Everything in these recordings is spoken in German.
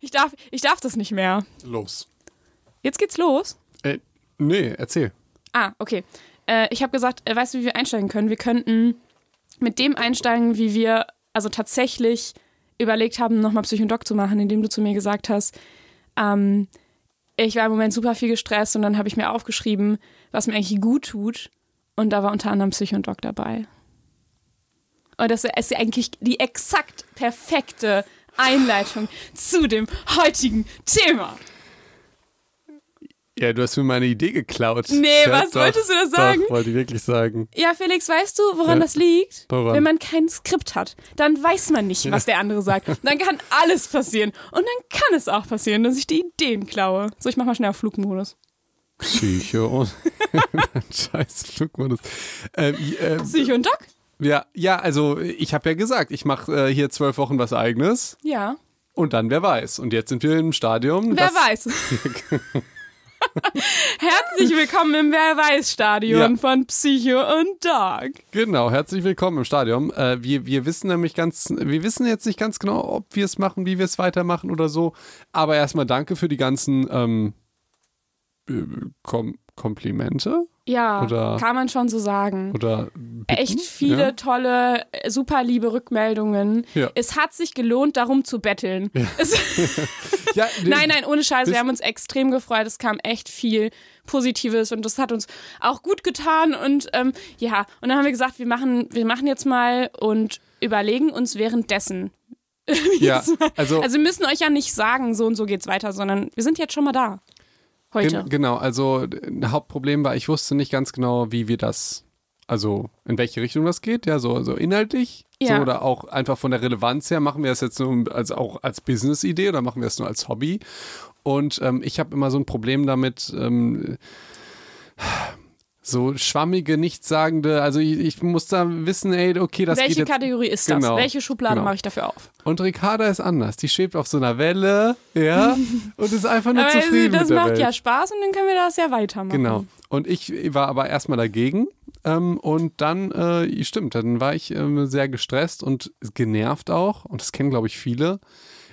Ich darf, ich darf das nicht mehr. Los. Jetzt geht's los. Äh, nee, erzähl. Ah, okay. Äh, ich habe gesagt, äh, weißt du, wie wir einsteigen können? Wir könnten mit dem einsteigen, wie wir also tatsächlich überlegt haben, nochmal Psychodoc zu machen, indem du zu mir gesagt hast, ähm, ich war im Moment super viel gestresst und dann habe ich mir aufgeschrieben, was mir eigentlich gut tut. Und da war unter anderem Psychodoc dabei. Und das ist eigentlich die exakt perfekte Einleitung zu dem heutigen Thema. Ja, du hast mir meine Idee geklaut. Nee, ja, was doch, wolltest du da sagen? Doch, wollte ich wirklich sagen. Ja, Felix, weißt du, woran Ja. das liegt? Woran? Wenn man kein Skript hat, dann weiß man nicht, was der andere sagt. Dann kann alles passieren. Und dann kann es auch passieren, dass ich die Ideen klaue. So, ich mach mal schnell auf Flugmodus. Psycho und scheiß Flugmodus. Ähm, äh, Psycho und Doc? Ja, ja, also ich habe ja gesagt, ich mache äh, hier zwölf Wochen was eigenes Ja. und dann wer weiß. Und jetzt sind wir im Stadium. Wer weiß. Herzlich willkommen im Wer weiß Stadion Ja. von Psycho und Doc. Genau, herzlich willkommen im Stadion. Äh, wir, wir wissen nämlich ganz, wir wissen jetzt nicht ganz genau, ob wir es machen, wie wir es weitermachen oder so. Aber erstmal danke für die ganzen ähm, äh, Kom Komplimente Ja, Oder- kann man schon so sagen. oder Bitten? Echt viele Ja? tolle, äh, super liebe Rückmeldungen. Ja. Es hat sich gelohnt, darum zu betteln. Es, Ja, nein, nein, ohne Scheiß. Wir haben uns extrem gefreut. Es kam echt viel Positives und das hat uns auch gut getan. Und ähm, ja, und dann haben wir gesagt, wir machen, wir machen jetzt mal und überlegen uns währenddessen. Ja, also, Also wir müssen euch ja nicht sagen, so und so geht's weiter, sondern wir sind jetzt schon mal da. Heute. gen genau, also ein Hauptproblem war, ich wusste nicht ganz genau, wie wir das, also in welche Richtung das geht, ja, so, so inhaltlich. Ja. So, oder auch einfach von der Relevanz her, machen wir das jetzt nur als, auch als Business-Idee oder machen wir das nur als Hobby? Und ähm, ich habe immer so ein Problem damit, ähm, so schwammige, nichtssagende, also ich, ich muss da wissen, ey, okay, das geht Welche jetzt. Kategorie ist Genau, das? Welche Schublade genau. mache ich dafür auf? Und Ricarda ist anders. Die schwebt auf so einer Welle, ja, und ist einfach nur Aber zufrieden das mit der macht Welt. ja Spaß und dann können wir das ja weitermachen. Genau. Und ich war aber erstmal dagegen. Ähm, und dann, äh, stimmt, dann war ich ähm, sehr gestresst und genervt auch. Und das kennen, glaube ich, viele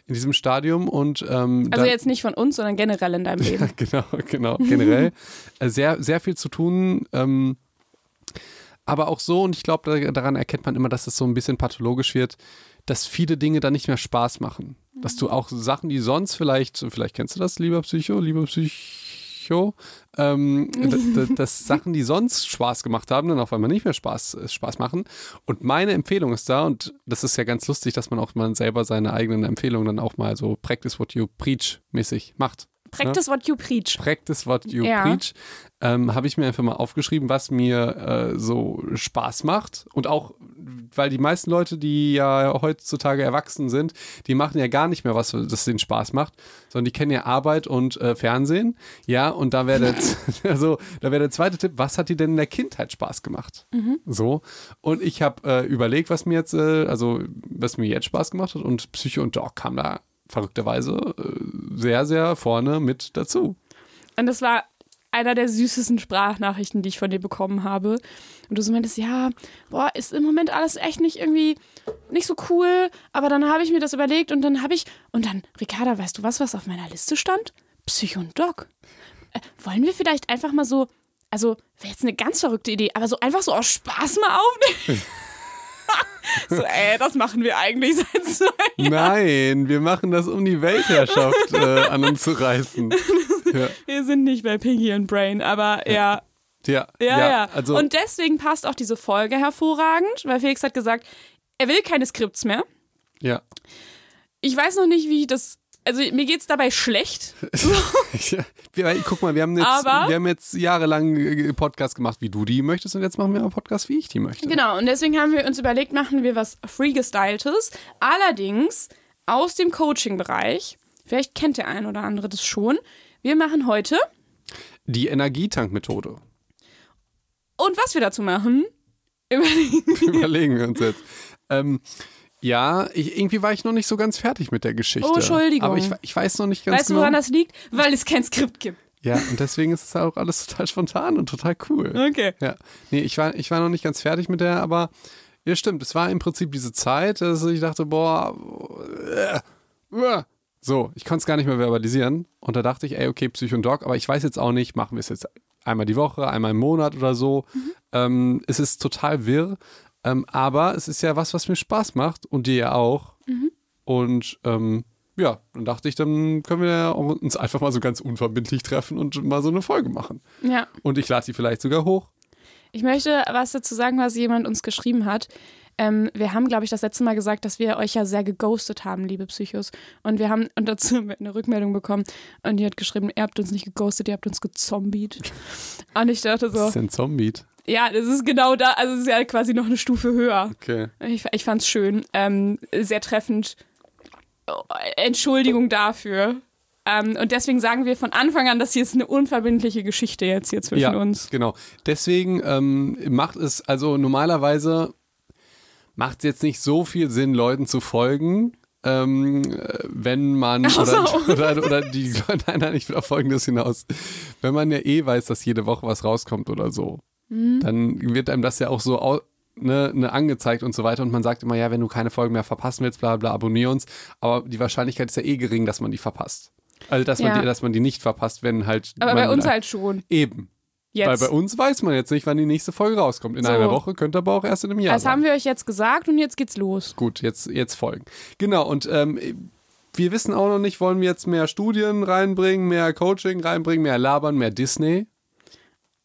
in diesem Stadium. Und ähm, Also jetzt nicht von uns, sondern generell in deinem Leben. genau, genau, generell äh, sehr, sehr viel zu tun. Ähm, aber auch so, und ich glaube, da, daran erkennt man immer, dass es so ein bisschen pathologisch wird, dass viele Dinge dann nicht mehr Spaß machen. Dass du auch Sachen, die sonst vielleicht, vielleicht kennst du das, lieber Psycho, lieber Psycho, ähm, d- d- dass Sachen, die sonst Spaß gemacht haben, dann auf einmal nicht mehr Spaß, äh, Spaß machen. Und meine Empfehlung ist da, und das ist ja ganz lustig, dass man auch mal selber seine eigenen Empfehlungen dann auch mal so practice what you preach mäßig macht. Practice what you preach. Practice what you Ja. preach, ähm, habe ich mir einfach mal aufgeschrieben, was mir äh, so Spaß macht. Und auch, weil die meisten Leute, die ja heutzutage erwachsen sind, die machen ja gar nicht mehr was, das denen Spaß macht, sondern die kennen ja Arbeit und äh, Fernsehen. Ja, und da wäre der, also, da wäre der zweite Tipp, was hat dir denn in der Kindheit Spaß gemacht? So. Und ich habe äh, überlegt, was mir jetzt, äh, also was mir jetzt Spaß gemacht hat und Psycho und Dog kam da verrückterweise äh, sehr, sehr vorne mit dazu. Und das war einer der süßesten Sprachnachrichten, die ich von dir bekommen habe. Und du so meintest, ja, boah, ist im Moment alles echt nicht irgendwie nicht so cool. Aber dann habe ich mir das überlegt und dann habe ich, und dann, Ricarda, weißt du was, was auf meiner Liste stand? Psycho und Doc. Äh, wollen wir vielleicht einfach mal so, also wäre jetzt eine ganz verrückte Idee, aber so einfach so aus Spaß mal aufnehmen? so, ey, das machen wir eigentlich seit zwei Nein, wir machen das, um die Weltherrschaft äh, an uns zu reißen. Ja, Wir sind nicht bei Piggy und Brain, aber ja, ja, Ja, ja. Also, und deswegen passt auch diese Folge hervorragend, weil Felix hat gesagt, er will keine Skripts mehr. ja. Ich weiß noch nicht, wie ich das. Also mir geht's dabei schlecht. ja. Wir, guck mal, wir haben, jetzt, Aber- wir haben jetzt jahrelang äh, Podcast gemacht, wie du die möchtest, und jetzt machen wir einen Podcast, wie ich die möchte. Genau, und deswegen haben wir uns überlegt, machen wir was Freegestyltes. Allerdings aus dem Coaching-Bereich. Vielleicht kennt der ein oder andere das schon. Wir machen heute. Die Energietank-Methode. Und was wir dazu machen, überlegen. Überlegen wir uns jetzt. Ähm, ja, ich, irgendwie war ich noch nicht so ganz fertig mit der Geschichte. Oh, Entschuldigung. Aber ich, ich weiß noch nicht ganz Weißt du, genau. woran das liegt? Weil es kein Skript gibt. ja, und deswegen ist es auch alles total spontan und total cool. Okay. Ja, nee, ich war, ich war noch nicht ganz fertig mit der, aber ja, stimmt. Es war im Prinzip diese Zeit, dass ich dachte, boah, äh, äh, So, ich konnte es gar nicht mehr verbalisieren. Und da dachte ich, ey, okay, Psycho und Doc, aber ich weiß jetzt auch nicht, machen wir es jetzt einmal die Woche, einmal im Monat oder so. Mhm. Ähm, es ist total wirr. Ähm, aber es ist ja was, was mir Spaß macht und dir ja auch. Mhm. Und ähm, ja, dann dachte ich, dann können wir uns einfach mal so ganz unverbindlich treffen und mal so eine Folge machen. Ja. Und ich lade die vielleicht sogar hoch. Ich möchte was dazu sagen, was jemand uns geschrieben hat. Ähm, wir haben, glaube ich, das letzte Mal gesagt, dass wir euch ja sehr geghostet haben, liebe Psychos. Und wir haben und dazu eine Rückmeldung bekommen. Und die hat geschrieben, ihr habt uns nicht geghostet, ihr habt uns gezombied. Und ich dachte so. Was ist denn Zombied? Ja, das ist genau da, also es ist ja quasi noch eine Stufe höher. Okay. Ich, ich fand es schön, ähm, sehr treffend. Entschuldigung dafür. Ähm, und deswegen sagen wir von Anfang an, dass hier ist eine unverbindliche Geschichte jetzt hier zwischen ja, uns. Genau. Deswegen ähm, macht es, also normalerweise macht es jetzt nicht so viel Sinn, Leuten zu folgen. Ähm, wenn man so. oder, oder, oder, die nein, nein, ich will auf folgendes hinaus. Wenn man ja eh weiß, dass jede Woche was rauskommt oder so, mhm. dann wird einem das ja auch so ne, ne, angezeigt und so weiter. Und man sagt immer, ja, wenn du keine Folgen mehr verpassen willst, bla bla, abonnier uns. Aber die Wahrscheinlichkeit ist ja eh gering, dass man die verpasst. Also, dass, man, die, dass man die nicht verpasst, wenn halt. Aber bei uns halt schon. Eben. Jetzt. Weil bei uns weiß man jetzt nicht, wann die nächste Folge rauskommt. In so. einer Woche könnte aber auch erst in einem Jahr Das sein. haben wir euch jetzt gesagt und jetzt geht's los. Gut, jetzt, jetzt folgen. Genau, und ähm, wir wissen auch noch nicht, wollen wir jetzt mehr Studien reinbringen, mehr Coaching reinbringen, mehr labern, mehr Disney?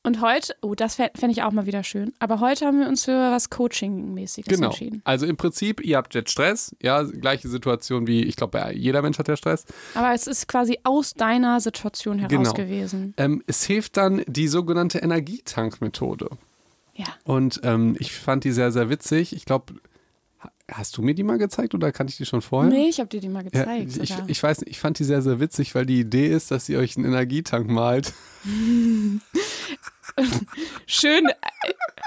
Und heute, oh, das fände ich auch mal wieder schön. Aber heute haben wir uns für was Coaching-mäßiges genau. entschieden. Also im Prinzip, ihr habt jetzt Stress, ja, gleiche Situation wie, ich glaube, jeder Mensch hat ja Stress. Aber es ist quasi aus deiner Situation heraus genau. gewesen. Ähm, es hilft dann die sogenannte Energietankmethode. Ja. Und ähm, ich fand die sehr, sehr witzig. Ich glaube, Hast du mir die mal gezeigt oder kann ich die schon vorher? Nee, ich habe dir die mal gezeigt. Ja, ich, ich, weiß nicht, ich fand die sehr, sehr witzig, weil die Idee ist, dass ihr euch einen Energietank malt. Schön.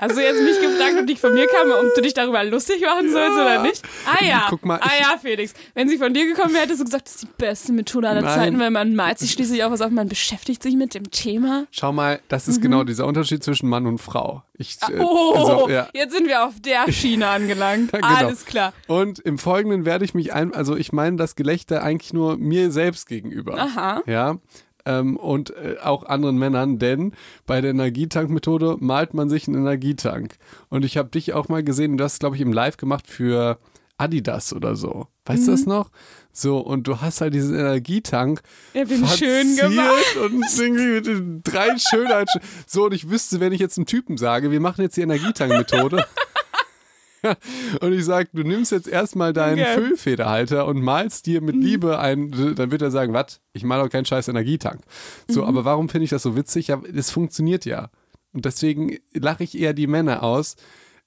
Hast du jetzt mich gefragt, ob die von mir kam, ob du dich darüber lustig machen sollst ja. oder nicht? Ah ja. Guck mal, ah ja, Felix. Wenn sie von dir gekommen wäre, hättest du gesagt, das ist die beste Methode aller Nein. Zeiten, weil man malt sich schließlich auch was auf, man beschäftigt sich mit dem Thema. Schau mal, das ist mhm. genau dieser Unterschied zwischen Mann und Frau. Ich, ah, äh, oh, also, ja. jetzt sind wir auf der Schiene angelangt. genau. Alles klar. Und im Folgenden werde ich mich ein, also ich meine das Gelächter eigentlich nur mir selbst gegenüber. Aha. Ja ähm, und äh, auch anderen Männern, denn bei der Energietankmethode malt man sich einen Energietank. Und ich habe dich auch mal gesehen, du hast, glaube ich, im Live gemacht für Adidas oder so. Weißt mhm. du das noch? So, und du hast halt diesen Energietank. Ich bin schön gemacht. Und irgendwie mit den drei Schönheiten. So, und ich wüsste, wenn ich jetzt einem Typen sage, wir machen jetzt die Energietankmethode. und ich sage, du nimmst jetzt erstmal deinen okay. Füllfederhalter und malst dir mit mhm. Liebe ein, dann wird er sagen, was? Ich male doch keinen scheiß Energietank. So, mhm. aber warum finde ich das so witzig? Ja, es funktioniert ja. Und deswegen lache ich eher die Männer aus.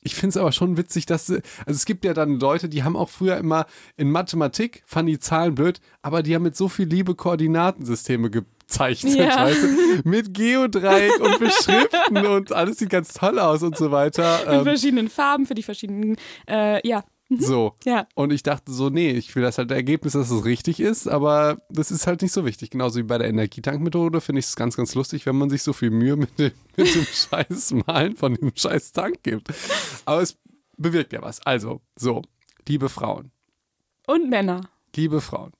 Ich finde es aber schon witzig, dass, also es gibt ja dann Leute, die haben auch früher immer in Mathematik, fanden die Zahlen blöd, aber die haben mit so viel Liebe Koordinatensysteme ge gezeichnet, ja. weißt du? Mit Geodreieck und Beschriften und alles sieht ganz toll aus und so weiter. In ähm, verschiedenen Farben für die verschiedenen, äh, ja. Mhm. So. Ja. Und ich dachte so, nee, ich will das halt Ergebnis, dass es richtig ist, aber das ist halt nicht so wichtig. Genauso wie bei der Energietankmethode finde ich es ganz, ganz lustig, wenn man sich so viel Mühe mit dem, mit dem scheiß Malen von dem scheiß Tank gibt. Aber es bewirkt ja was. Also, so, liebe Frauen. Und Männer. Liebe Frauen,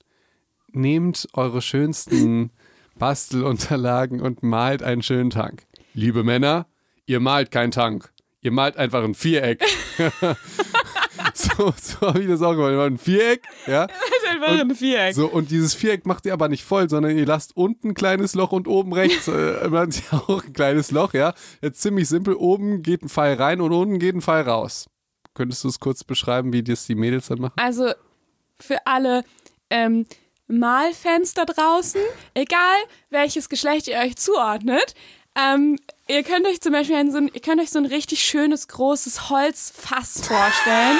nehmt eure schönsten Bastelunterlagen und malt einen schönen Tank. Liebe Männer, ihr malt keinen Tank. Ihr malt einfach ein Viereck. so, so habe ich das auch gemacht. Ein Viereck, ja. Einfach ein Viereck. So, und dieses Viereck macht ihr aber nicht voll, sondern ihr lasst unten ein kleines Loch und oben rechts äh, auch ein kleines Loch, ja. Jetzt ziemlich simpel. Oben geht ein Pfeil rein und unten geht ein Pfeil raus. Könntest du es kurz beschreiben, wie das die Mädels dann machen? Also für alle, ähm, Malfans da draußen, egal welches Geschlecht ihr euch zuordnet, ähm, ihr könnt euch zum Beispiel ein, so ein, ihr könnt euch so ein richtig schönes, großes Holzfass vorstellen.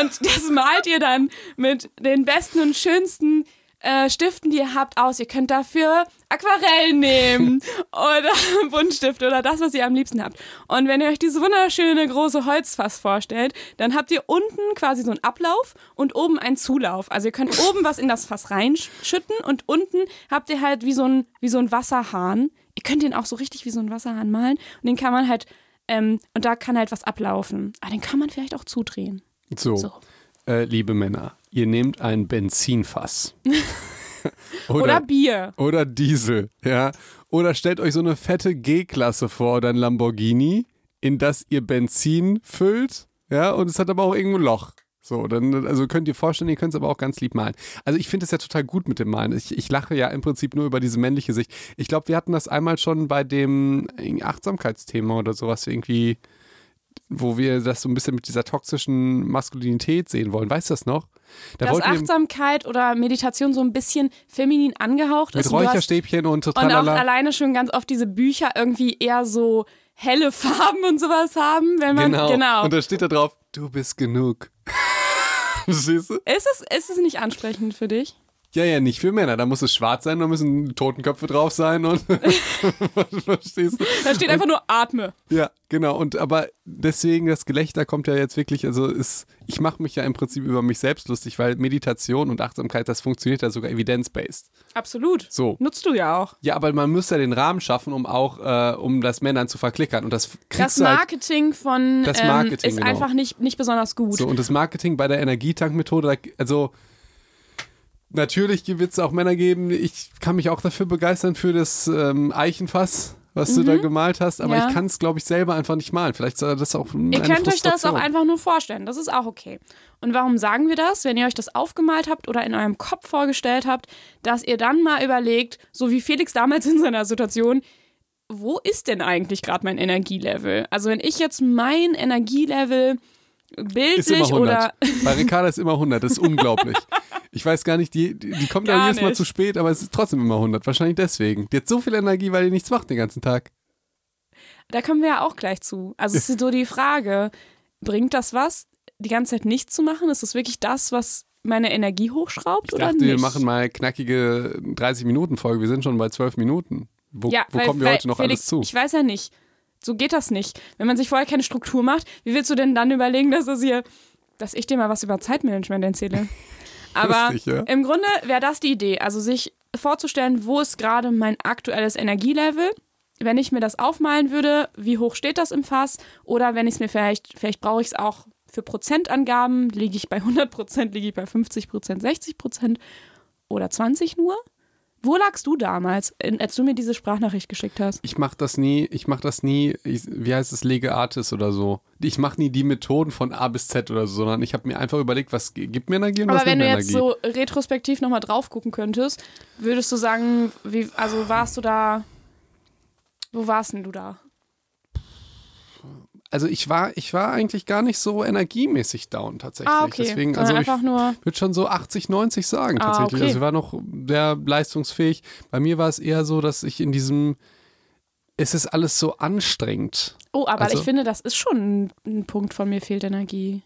Und das malt ihr dann mit den besten und schönsten äh, Stiften, die ihr habt, aus. Ihr könnt dafür Aquarell nehmen oder Buntstift oder das, was ihr am liebsten habt. Und wenn ihr euch dieses wunderschöne große Holzfass vorstellt, dann habt ihr unten quasi so einen Ablauf und oben einen Zulauf. Also ihr könnt oben was in das Fass reinschütten und unten habt ihr halt wie so ein, wie so ein Wasserhahn. Ihr könnt den auch so richtig wie so ein Wasserhahn malen und den kann man halt, ähm, und da kann halt was ablaufen. Aber den kann man vielleicht auch zudrehen. So. so. Äh, liebe Männer, ihr nehmt ein Benzinfass. Oder- Oder, Bier. Oder Diesel, ja. Oder stellt euch so eine fette G-Klasse vor oder ein Lamborghini, in das ihr Benzin füllt, ja, und es hat aber auch irgendwo ein Loch. So, dann, also könnt ihr vorstellen, ihr könnt es aber auch ganz lieb malen. Also ich finde es ja total gut mit dem Malen. Ich, ich lache ja im Prinzip nur über diese männliche Sicht. Ich glaube, wir hatten das einmal schon bei dem Achtsamkeitsthema oder sowas irgendwie, wo wir das so ein bisschen mit dieser toxischen Maskulinität sehen wollen. Weißt du das noch? Da dass Achtsamkeit oder Meditation so ein bisschen feminin angehaucht mit ist. hast- Räucherstäbchen und Und auch total alleine schon ganz oft diese Bücher irgendwie eher so helle Farben und sowas haben, wenn man Genau. genau. Und da steht da drauf, du bist genug. Verstehst du? ist es ist es nicht ansprechend für dich? Ja, ja, nicht für Männer. Da muss es schwarz sein, da müssen Totenköpfe drauf sein und verstehst du? Da steht einfach nur atme. Ja, genau. Und aber deswegen, das Gelächter kommt ja jetzt wirklich, also ist, ich mache mich ja im Prinzip über mich selbst lustig, weil Meditation und Achtsamkeit, das funktioniert ja sogar evidence-based. Absolut. So. Nutzt du ja auch. Ja, aber man muss ja den Rahmen schaffen, um auch, äh, um das Männern zu verklickern. Und das kriegst Das halt Marketing von Das ähm, Marketing, ist genau. einfach nicht, nicht besonders gut. So, und das Marketing bei der Energietankmethode, also natürlich wird es auch Männer geben, ich kann mich auch dafür begeistern für das ähm, Eichenfass, was du da gemalt hast, aber Mhm. Ja. ich kann es, glaube ich, selber einfach nicht malen. Vielleicht soll das auch Ihr könnt euch das auch einfach nur vorstellen. Das ist auch okay. Und warum sagen wir das? Wenn ihr euch das aufgemalt habt oder in eurem Kopf vorgestellt habt, dass ihr dann mal überlegt, so wie Felix damals in seiner Situation, wo ist denn eigentlich gerade mein Energielevel? Also wenn ich jetzt mein Energielevel Ist bildlich immer 100. oder Bei Ricarda ist immer 100, das ist unglaublich. Ich weiß gar nicht, die, die, die kommt ja jedes Mal nicht. zu spät, aber es ist trotzdem immer 100. Wahrscheinlich deswegen. Die hat so viel Energie, weil die nichts macht den ganzen Tag. da kommen wir ja auch gleich zu. Also es ist so die Frage, bringt das was, die ganze Zeit nichts zu machen? Ist das wirklich das, was meine Energie hochschraubt Ich oder dachte, nicht? wir machen mal knackige 30-Minuten-Folge. Wir sind schon bei 12 Minuten. Wo, Ja, wo weil, kommen wir heute noch Felix, alles zu? Ich weiß ja nicht. So geht das nicht. Wenn man sich vorher keine Struktur macht, wie willst du denn dann überlegen, dass das hier, dass ich dir mal was über Zeitmanagement erzähle? Aber Lustig, ja. im Grunde wäre das die Idee. Also sich vorzustellen, wo ist gerade mein aktuelles Energielevel? Wenn ich mir das aufmalen würde, wie hoch steht das im Fass? Oder wenn ich es mir vielleicht, vielleicht brauche ich es auch für Prozentangaben, liege ich bei 100 Prozent, liege ich bei 50 Prozent, 60 Prozent oder 20 nur? Wo lagst du damals, als du mir diese Sprachnachricht geschickt hast? Ich mach das nie, ich mach das nie, ich, wie heißt es, Lege Artis oder so. Ich mache nie die Methoden von A bis Z oder so, sondern ich habe mir einfach überlegt, was gibt mir Energie und Aber was wenn nimmt du mir jetzt Energie. so retrospektiv nochmal drauf gucken könntest, würdest du sagen, wie, also warst du da, wo warst denn du da? Also ich war, ich war eigentlich gar nicht so energiemäßig down tatsächlich. Ah, okay. Deswegen, also ich würde schon so 80, 90 sagen Ah, tatsächlich. okay. Also ich war noch sehr leistungsfähig. Bei mir war es eher so, dass ich in diesem, es ist alles so anstrengend. oh, aber Also- ich finde, das ist schon ein, ein Punkt von mir fehlt Energie.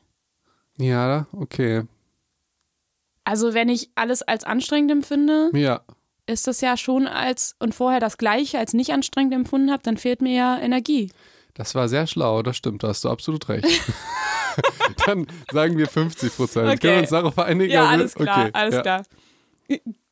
Ja, okay. Also wenn ich alles als anstrengend empfinde, Ja. ist das ja schon als, und vorher das Gleiche als nicht anstrengend empfunden habe, dann fehlt mir ja Energie. Das war sehr schlau, das stimmt, da hast du absolut recht. Dann sagen wir 50 Prozent. Okay. Können wir uns darauf einigen? Ja, Aber- alles klar, okay, alles ja. klar.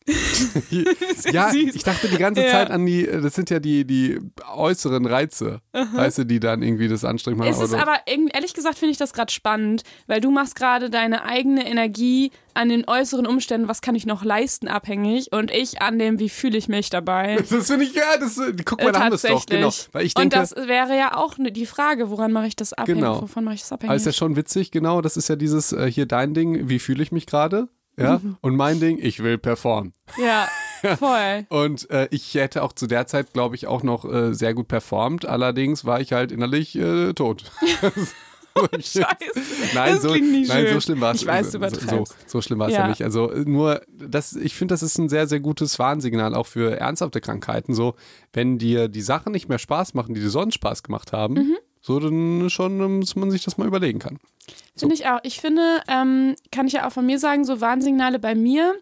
Ja, süß. ich dachte die ganze Ja. Zeit an die, das sind ja die, die äußeren Reize, weißt du, die dann irgendwie das anstrengend machen. Es ist aber, ehrlich gesagt, finde ich das gerade spannend, weil du machst gerade deine eigene Energie an den äußeren Umständen, was kann ich noch leisten, abhängig und ich an dem, wie fühle ich mich dabei. das finde ich, ja, das, guck mal, da haben wir es doch, genau. Weil ich und denke, das wäre ja auch ne- die Frage, woran mache ich das abhängig? Genau. Wovon mache ich das abhängig? aber ist ja schon witzig, genau, das ist ja dieses, äh, hier dein Ding, wie fühle ich mich gerade? Ja, Mhm. und mein Ding, ich will performen. ja, voll. Und äh, ich hätte auch zu der Zeit, glaube ich, auch noch äh, sehr gut performt. Allerdings war ich halt innerlich äh, tot. Scheiße. Nein, Das so, nein schön. so schlimm war es Ich weiß, du so, so schlimm war es ja. Ja. nicht. Also nur, das, ich finde, das ist ein sehr, sehr gutes Warnsignal auch für ernsthafte Krankheiten. So, wenn dir die Sachen nicht mehr Spaß machen, die dir sonst Spaß gemacht haben, Mhm. So dann schon, ähm, dass man sich das mal überlegen kann. Finde ich auch. Ich finde, ähm, kann ich ja auch von mir sagen, so Warnsignale bei mir.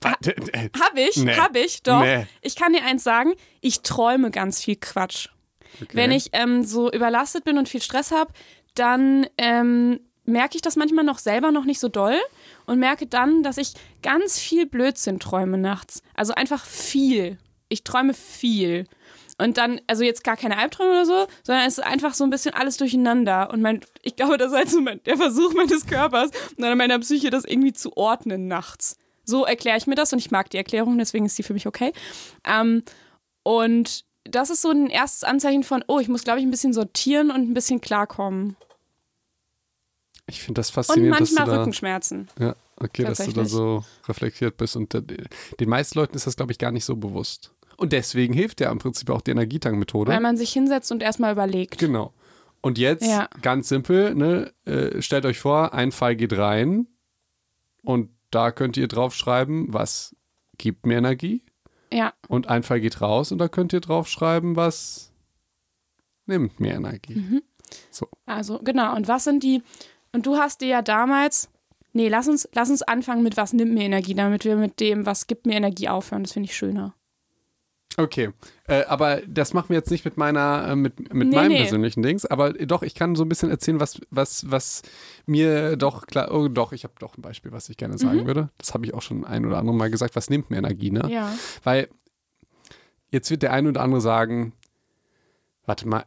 Warte, äh, Hab ich, Nee. hab ich, doch. Nee. Ich kann dir eins sagen, ich träume ganz viel Quatsch. okay. Wenn ich ähm, so überlastet bin und viel Stress habe, dann ähm, merke ich das manchmal noch selber noch nicht so doll und merke dann, dass ich ganz viel Blödsinn träume nachts. Also einfach viel. Ich träume viel. Und dann, also jetzt gar keine Albträume oder so, sondern es ist einfach so ein bisschen alles durcheinander. Und mein, ich glaube, das ist halt so mein, der Versuch meines Körpers und meiner Psyche, das irgendwie zu ordnen nachts. So erkläre ich mir das und ich mag die Erklärung, deswegen ist die für mich okay. Ähm, und das ist so ein erstes Anzeichen von, oh, ich muss, glaube ich, ein bisschen sortieren und ein bisschen klarkommen. Ich finde das Und faszinierend, dass manchmal du da, Rückenschmerzen. ja, okay, dass du da so reflektiert bist. Und äh, den meisten Leuten ist das, glaube ich, gar nicht so bewusst. Und deswegen hilft ja im Prinzip auch die Energietankmethode. Weil man sich hinsetzt und erstmal überlegt. Genau. Und jetzt Ja. ganz simpel, ne, äh, stellt euch vor, ein Fall geht rein und da könnt ihr draufschreiben, was gibt mir Energie Ja, und ein Fall geht raus und da könnt ihr draufschreiben, was nimmt mir Energie. Mhm. So. also genau. Und was sind die, und du hast dir ja damals, nee, lass uns, lass uns anfangen mit was nimmt mir Energie, damit wir mit dem, was gibt mir Energie aufhören. Das finde ich schöner. Okay, äh, aber das machen wir jetzt nicht mit meiner, äh, mit, mit Nee, meinem nee. persönlichen Dings, aber doch, ich kann so ein bisschen erzählen, was, was, was mir doch klar, oh doch, ich habe doch ein Beispiel, was ich gerne sagen würde. Das habe ich auch schon ein oder andere Mal gesagt, was nimmt mir Energie, ne? Mhm. Ja. Weil jetzt wird der eine oder andere sagen, warte mal,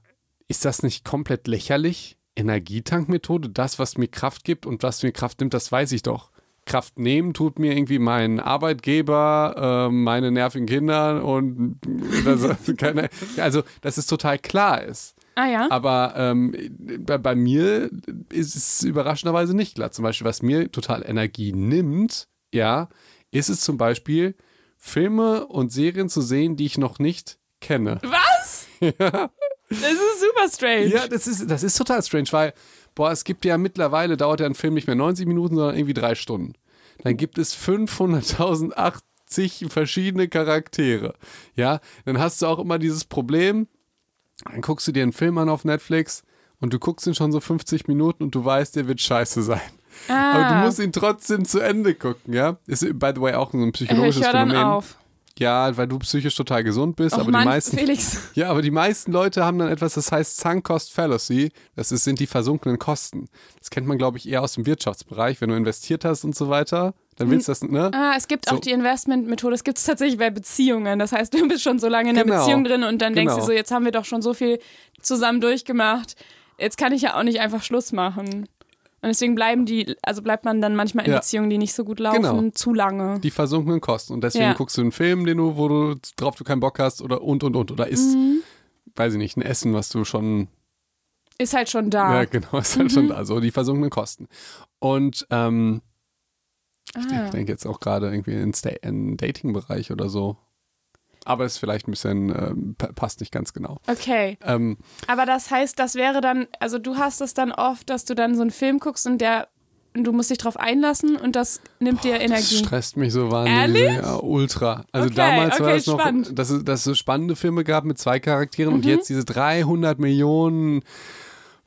ist das nicht komplett lächerlich? Energietankmethode, das, was mir Kraft gibt und was mir Kraft nimmt, das weiß ich doch. Kraft nehmen tut mir irgendwie mein Arbeitgeber, äh, meine nervigen Kinder und das, keine, also, dass es total klar ist. Ah ja. Aber ähm, bei, bei mir ist es überraschenderweise nicht klar. Zum Beispiel, was mir total Energie nimmt, ja, ist es zum Beispiel, Filme und Serien zu sehen, die ich noch nicht kenne. Was? Das ist super strange. Ja, das ist, das ist total strange, weil, boah, es gibt ja mittlerweile, dauert ja ein Film nicht mehr 90 Minuten, sondern irgendwie drei Stunden. Dann gibt es 500.080 verschiedene Charaktere. Ja, dann hast du auch immer dieses Problem, dann guckst du dir einen Film an auf Netflix und du guckst ihn schon so 50 Minuten und du weißt, der wird scheiße sein. ah, Aber du musst ihn trotzdem zu Ende gucken, ja? Ist, by the way, auch so ein ich psychologisches dann Phänomen. auf. Ja, weil du psychisch total gesund bist, Och aber Mann, die meisten. Felix. Ja, aber die meisten Leute haben dann etwas, das heißt Sunk Cost Fallacy. Das ist, sind die versunkenen Kosten. Das kennt man, glaube ich, eher aus dem Wirtschaftsbereich. Wenn du investiert hast und so weiter, dann willst du das, ne? Ah, es gibt So. auch die Investmentmethode, das gibt es tatsächlich bei Beziehungen. Das heißt, du bist schon so lange in der Genau. Beziehung drin und dann denkst du Genau. so, jetzt haben wir doch schon so viel zusammen durchgemacht. Jetzt kann ich ja auch nicht einfach Schluss machen. Und deswegen bleiben die, also bleibt man dann manchmal in Ja. Beziehungen, die nicht so gut laufen, Genau. zu lange. Die versunkenen Kosten. Und deswegen Ja. guckst du einen Film, den du, wo du drauf du keinen Bock hast oder und und und. Oder isst, Mhm. weiß ich nicht, ein Essen, was du schon Ist halt schon da. Ja, genau, ist halt Mhm. schon da, so die versunkenen Kosten. Und ähm, ich Ah. denke jetzt auch gerade irgendwie in den Dating-Bereich oder so. Aber ist vielleicht ein bisschen, pa- passt nicht ganz genau. Okay. Ähm, Aber das heißt, das wäre dann, also du hast es dann oft, dass du dann so einen Film guckst und der, du musst dich drauf einlassen und das nimmt dir das Energie. stresst mich so wahnsinnig. Ehrlich? Ja, ultra. Also Okay, damals war okay, es noch, spannend. dass es, dass es so spannende Filme gab mit zwei Charakteren Mhm. und jetzt diese 300 Millionen.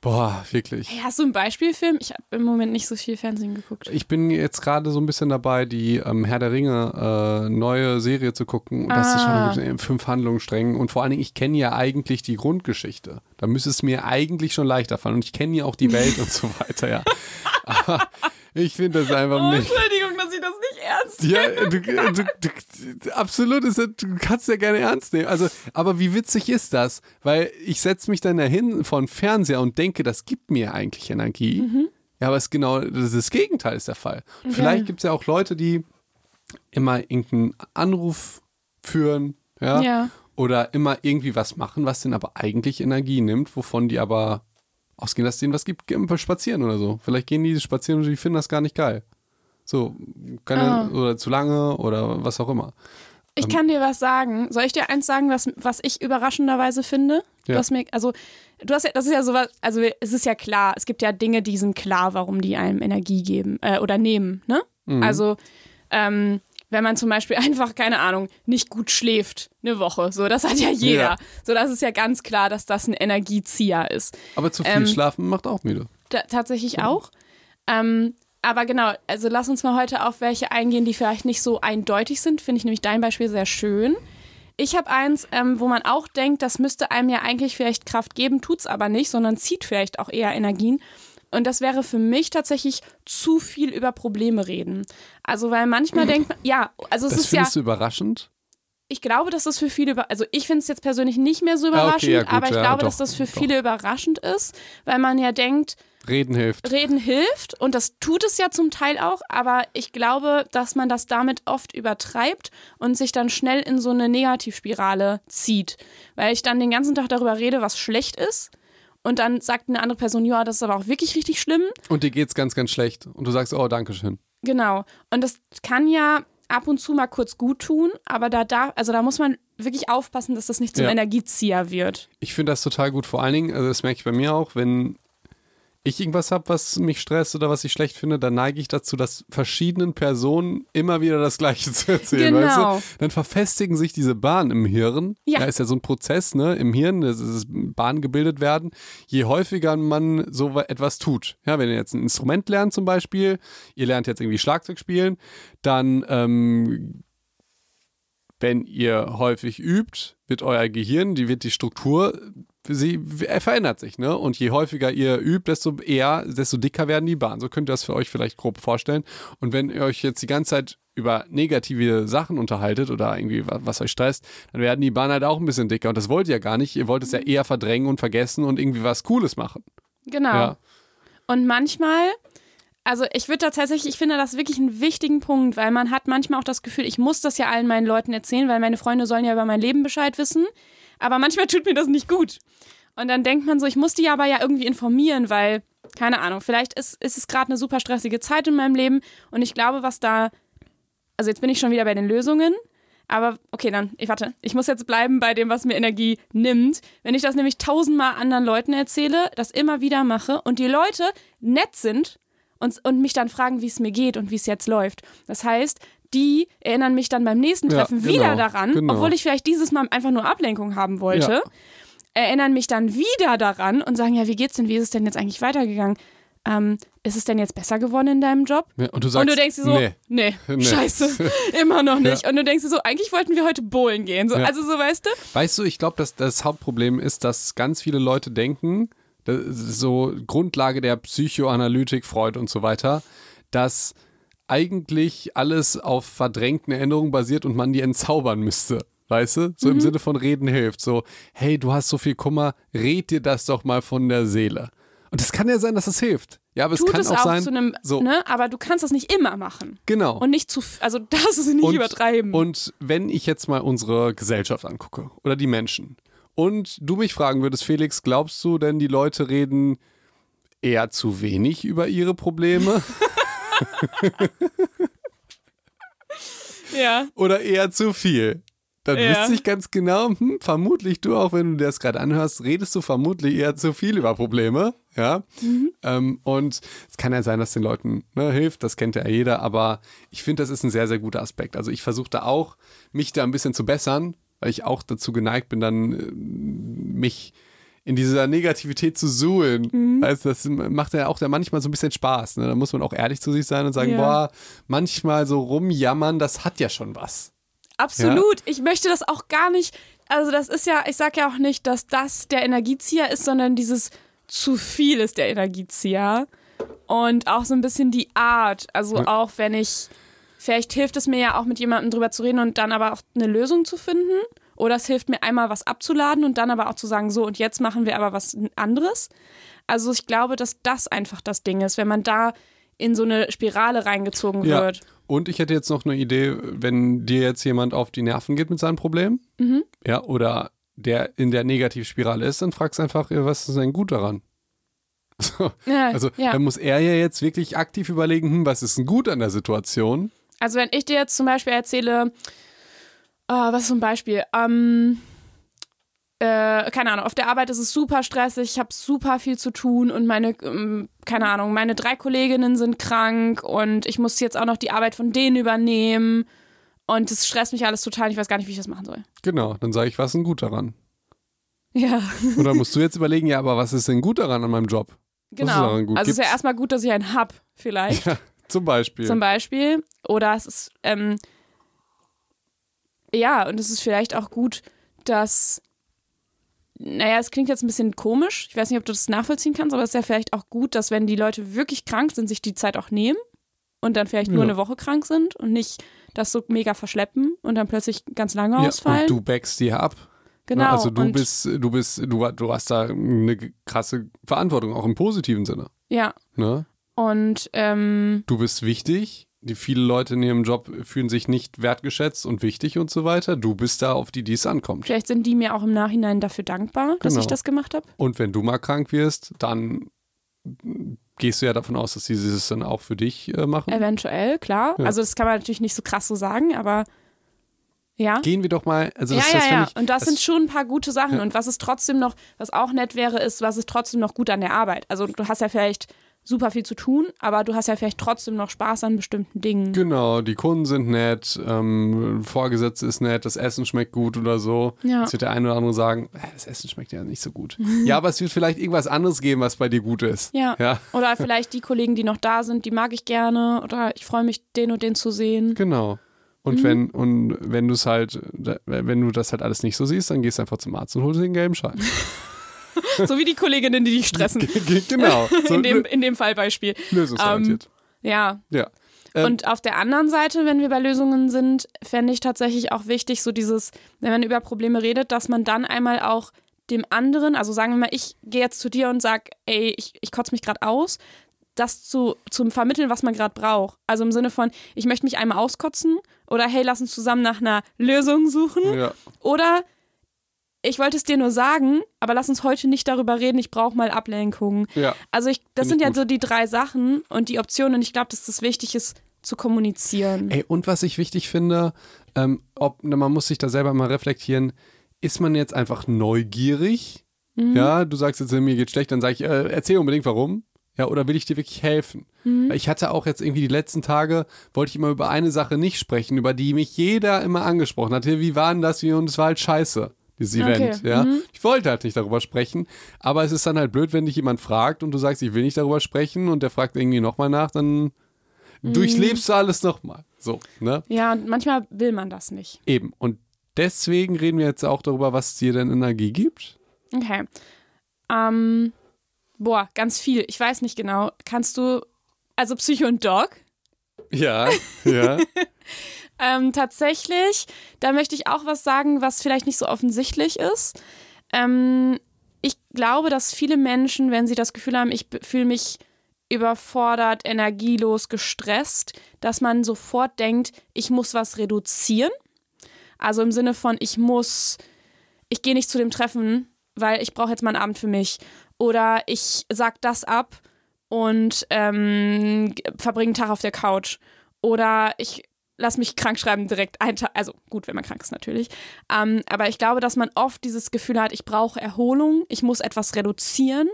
Boah, wirklich. Hey, hast du einen Beispielfilm? Ich habe im Moment nicht so viel Fernsehen geguckt. Ich bin jetzt gerade so ein bisschen dabei, die ähm, Herr der Ringe äh, neue Serie zu gucken. Und das Ah. ist schon in fünf Handlungssträngen. Und vor allen Dingen, ich kenne ja eigentlich die Grundgeschichte. Da müsste es mir eigentlich schon leichter fallen. Und ich kenne ja auch die Welt und so weiter, ja. Aber ich finde das einfach Oh, nicht. Entschuldigung, ernst Ja, du, du, du, absolut, ist, du kannst ja gerne ernst nehmen. Also, aber wie witzig ist das? Weil ich setze mich dann dahin vor den Fernseher und denke, das gibt mir eigentlich Energie. Mhm. Ja, aber es ist genau das, das Gegenteil ist der Fall. Und Vielleicht gibt es ja auch Leute, die immer irgendeinen Anruf führen, ja, Ja. oder immer irgendwie was machen, was denen aber eigentlich Energie nimmt, wovon die aber ausgehen, dass denen was gibt, spazieren oder so. Vielleicht gehen die spazieren und die finden das gar nicht geil. So, keine, Ah. oder zu lange oder was auch immer. Ich kann dir was sagen. Soll ich dir eins sagen, was, was ich überraschenderweise finde? Du Ja. hast mir, also, du hast ja, das ist ja sowas, also es ist ja klar, es gibt ja Dinge, die sind klar, warum die einem Energie geben äh, oder nehmen, ne? Mhm. Also, ähm, wenn man zum Beispiel einfach, keine Ahnung, nicht gut schläft, eine Woche, so, das hat ja jeder. Ja. So, das ist ja ganz klar, dass das ein Energiezieher ist. Aber zu viel Ähm, schlafen macht auch müde. Ta tatsächlich auch. Ähm, aber genau, also lass uns mal heute auf welche eingehen, die vielleicht nicht so eindeutig sind. Finde ich nämlich dein Beispiel sehr schön. Ich habe eins, ähm, wo man auch denkt, das müsste einem ja eigentlich vielleicht Kraft geben, tut's aber nicht, sondern zieht vielleicht auch eher Energien. Und das wäre für mich tatsächlich zu viel über Probleme reden. Also, weil manchmal denkt man, ja, also es Das ist ja, findest du überraschend? ich glaube, dass das für viele, über also ich finde es jetzt persönlich nicht mehr so Ah, okay, überraschend, ja, gut, aber ich ja, glaube, doch, dass das für doch. viele überraschend ist, weil man ja denkt, Reden hilft. Reden hilft und das tut es ja zum Teil auch, aber ich glaube, dass man das damit oft übertreibt und sich dann schnell in so eine Negativspirale zieht, weil ich dann den ganzen Tag darüber rede, was schlecht ist. Und dann sagt eine andere Person, ja, das ist aber auch wirklich richtig schlimm. Und dir geht's ganz, ganz schlecht. Und du sagst, oh, danke schön. Genau. Und das kann ja ab und zu mal kurz gut tun, aber da darf, also da muss man wirklich aufpassen, dass das nicht zum Ja. Energiezieher wird. Ich finde das total gut. Vor allen Dingen, also das merke ich bei mir auch, wenn ich irgendwas habe, was mich stresst oder was ich schlecht finde, dann neige ich dazu, dass verschiedenen Personen immer wieder das Gleiche zu erzählen. Genau. Weißt du? Dann verfestigen sich diese Bahnen im Hirn. Ja. Da ist ja so ein Prozess ne, im Hirn, dass Bahnen gebildet werden. Je häufiger man so etwas tut, ja, wenn ihr jetzt ein Instrument lernt zum Beispiel, ihr lernt jetzt irgendwie Schlagzeug spielen, dann ähm, wenn ihr häufig übt, wird euer Gehirn, die wird die Struktur, sie er verändert sich, ne? Und je häufiger ihr übt, desto eher, desto dicker werden die Bahnen. So könnt ihr das für euch vielleicht grob vorstellen. Und wenn ihr euch jetzt die ganze Zeit über negative Sachen unterhaltet oder irgendwie was, euch stresst, dann werden die Bahnen halt auch ein bisschen dicker. Und das wollt ihr gar nicht. Ihr wollt es ja eher verdrängen und vergessen und irgendwie was Cooles machen. Genau. Ja. Und manchmal, also ich würde tatsächlich, ich finde das wirklich einen wichtigen Punkt, weil man hat manchmal auch das Gefühl, ich muss das ja allen meinen Leuten erzählen, weil meine Freunde sollen ja über mein Leben Bescheid wissen. Aber manchmal tut mir das nicht gut. Und dann denkt man so, ich muss die aber ja irgendwie informieren, weil, keine Ahnung, vielleicht ist, ist es gerade eine super stressige Zeit in meinem Leben. Und ich glaube, was da, also jetzt bin ich schon wieder bei den Lösungen. Aber okay, dann, ich warte, ich muss jetzt bleiben bei dem, was mir Energie nimmt. Wenn ich das nämlich tausendmal anderen Leuten erzähle, das immer wieder mache und die Leute nett sind und, und mich dann fragen, wie es mir geht und wie es jetzt läuft. Das heißt, die erinnern mich dann beim nächsten Ja, Treffen genau, wieder daran, genau. obwohl ich vielleicht dieses Mal einfach nur Ablenkung haben wollte. Ja. Erinnern mich dann wieder daran und sagen, ja, wie geht's denn, wie ist es denn jetzt eigentlich weitergegangen? Ähm, ist es denn jetzt besser geworden in deinem Job? Ja, und du sagst, und du denkst dir so, nee. nee, Nee. scheiße, immer noch nicht. Und du denkst dir so, eigentlich wollten wir heute bowlen gehen. So, Ja. Also so, weißt du? Weißt du, ich glaube, dass das Hauptproblem ist, dass ganz viele Leute denken, so Grundlage der Psychoanalytik, Freud und so weiter, dass eigentlich alles auf verdrängten Erinnerungen basiert und man die entzaubern müsste. Weißt du? So im Sinne von reden hilft. So, hey, du hast so viel Kummer, red dir das doch mal von der Seele. Und es kann ja sein, dass es hilft. Ja, aber es Tut kann es auch, auch sein, einem, so, ne? Aber du kannst das nicht immer machen. genau. Und nicht zu, also das ist nicht und, übertreiben. Und wenn ich jetzt mal unsere Gesellschaft angucke oder die Menschen und du mich fragen würdest, Felix, glaubst du denn, die Leute reden eher zu wenig über ihre Probleme ja. oder eher zu viel? Dann Ja. wüsste ich ganz genau, hm, vermutlich du auch, wenn du das gerade anhörst, redest du vermutlich eher zu viel über Probleme. Ja. Mhm. Ähm, und es kann ja sein, dass den Leuten ne, hilft, das kennt ja jeder, aber ich finde, das ist ein sehr, sehr guter Aspekt. Also ich versuche da auch, mich da ein bisschen zu bessern, weil ich auch dazu geneigt bin, dann äh, mich in dieser Negativität zu suhlen. Mhm. Also das macht ja auch dann manchmal so ein bisschen Spaß. Ne? Da muss man auch ehrlich zu sich sein und sagen, Ja. boah, manchmal so rumjammern, das hat ja schon was. Absolut. Ich möchte das auch gar nicht. Also, das ist ja, ich sage ja auch nicht, dass das der Energiezieher ist, sondern dieses zu viel ist der Energiezieher. Und auch so ein bisschen die Art. Also, Ja. auch wenn ich. Vielleicht hilft es mir ja auch mit jemandem drüber zu reden und dann aber auch eine Lösung zu finden. Oder es hilft mir einmal was abzuladen und dann aber auch zu sagen, so und jetzt machen wir aber was anderes. Also ich glaube, dass das einfach das Ding ist, wenn man da in so eine Spirale reingezogen Ja. wird. Und ich hätte jetzt noch eine Idee, wenn dir jetzt jemand auf die Nerven geht mit seinem Problem, Mhm. ja, oder der in der Negativspirale ist, dann fragst du einfach, ja, was ist denn gut daran? So, Ja, also ja. dann muss er ja jetzt wirklich aktiv überlegen, hm, was ist denn gut an der Situation? Also wenn ich dir jetzt zum Beispiel erzähle, äh, was ist ein Beispiel? Ähm, äh, keine Ahnung, auf der Arbeit ist es super stressig, ich habe super viel zu tun und meine, ähm, keine Ahnung, meine drei Kolleginnen sind krank und ich muss jetzt auch noch die Arbeit von denen übernehmen und es stresst mich alles total, ich weiß gar nicht, wie ich das machen soll. Genau, dann sage ich, was ist denn gut daran? Ja, Oder musst du jetzt überlegen, ja, aber was ist denn gut daran an meinem Job? Genau. Also es ist ja erstmal gut, dass ich einen hab, vielleicht. Ja, zum Beispiel. zum Beispiel. Oder es ist, ähm, ja, und es ist vielleicht auch gut, dass, naja, es klingt jetzt ein bisschen komisch, ich weiß nicht, ob du das nachvollziehen kannst, aber es ist ja vielleicht auch gut, dass wenn die Leute wirklich krank sind, sich die Zeit auch nehmen und dann vielleicht nur Ja. eine Woche krank sind und nicht das so mega verschleppen und dann plötzlich ganz lange ja, ausfallen. und du backst dir ab. genau. Ne? Also du bist, du bist, du, du hast da eine krasse Verantwortung, auch im positiven Sinne. Ja. Ne? Und ähm, Du bist wichtig. Die viele Leute in ihrem Job fühlen sich nicht wertgeschätzt und wichtig und so weiter. Du bist da, auf die die es ankommt. vielleicht sind die mir auch im Nachhinein dafür dankbar, dass Genau. ich das gemacht habe. Und wenn du mal krank wirst, dann gehst du ja davon aus, dass sie es dann auch für dich äh, machen. Eventuell, klar. Ja. Also das kann man natürlich nicht so krass so sagen, aber ja. Gehen wir doch mal, also ja, das, ja, das ja. finde ich, und das, das- sind schon ein paar gute Sachen. Ja. Und was ist trotzdem noch, was auch nett wäre, ist, was ist trotzdem noch gut an der Arbeit. Also du hast ja vielleicht super viel zu tun, aber du hast ja vielleicht trotzdem noch Spaß an bestimmten Dingen. Genau, die Kunden sind nett, ähm, Vorgesetzte ist nett, das Essen schmeckt gut oder so. Ja. Jetzt wird der eine oder andere sagen, "Äh, das Essen schmeckt ja nicht so gut. ja, aber es wird vielleicht irgendwas anderes geben, was bei dir gut ist. Ja. Ja, Oder vielleicht die Kollegen, die noch da sind, die mag ich gerne. Oder ich freue mich, den und den zu sehen. genau. Mhm. Und wenn, und wenn du es halt, wenn du das halt alles nicht so siehst, dann gehst du einfach zum Arzt und holst dir den gelben Schein. So wie die Kolleginnen, die dich stressen. genau. So in, dem, in dem Fallbeispiel. lösungsorientiert. Ja. ja. Ähm, Und auf der anderen Seite, wenn wir bei Lösungen sind, fände ich tatsächlich auch wichtig, so dieses, wenn man über Probleme redet, dass man dann einmal auch dem anderen, also sagen wir mal, ich gehe jetzt zu dir und sag, ey, ich, ich kotze mich gerade aus, das zu, zum Vermitteln, was man gerade braucht. Also im Sinne von, ich möchte mich einmal auskotzen oder hey, lass uns zusammen nach einer Lösung suchen. ja. Oder ich wollte es dir nur sagen, aber lass uns heute nicht darüber reden, ich brauche mal Ablenkung. Ja. Also ich, das sind ja gut. so die drei Sachen und die Optionen und ich glaube, dass das wichtig ist, zu kommunizieren. Ey, und was ich wichtig finde, ähm, ob, man muss sich da selber mal reflektieren, ist man jetzt einfach neugierig? Mhm. Ja, du sagst jetzt, mir geht schlecht, dann sage ich, äh, erzähl unbedingt warum. Ja, oder will ich dir wirklich helfen? Mhm. Ich hatte auch jetzt irgendwie die letzten Tage, wollte ich immer über eine Sache nicht sprechen, über die mich jeder immer angesprochen hatte. Wie war denn das? Und es war halt scheiße, dieses Okay, Event. Ja? mhm. Ich wollte halt nicht darüber sprechen, aber es ist dann halt blöd, wenn dich jemand fragt und du sagst, ich will nicht darüber sprechen und der fragt irgendwie nochmal nach, dann Mhm. durchlebst du alles nochmal. So, ne? Ja, und manchmal will man das nicht. Eben. Und deswegen reden wir jetzt auch darüber, was dir denn Energie gibt. Okay. Ähm, boah, ganz viel. Ich weiß nicht genau. Kannst du, also Psycho und Dog? Ja, ja. Ähm, tatsächlich, da möchte ich auch was sagen, was vielleicht nicht so offensichtlich ist. Ähm, ich glaube, dass viele Menschen, wenn sie das Gefühl haben, ich fühle mich überfordert, energielos, gestresst, dass man sofort denkt, ich muss was reduzieren. Also im Sinne von, ich muss, ich gehe nicht zu dem Treffen, weil ich brauche jetzt mal einen Abend für mich. Oder ich sag das ab und ähm, verbringe einen Tag auf der Couch. Oder ich lass mich krank schreiben direkt einen Tag. Also gut, wenn man krank ist natürlich. Ähm, aber ich glaube, dass man oft dieses Gefühl hat, ich brauche Erholung, ich muss etwas reduzieren.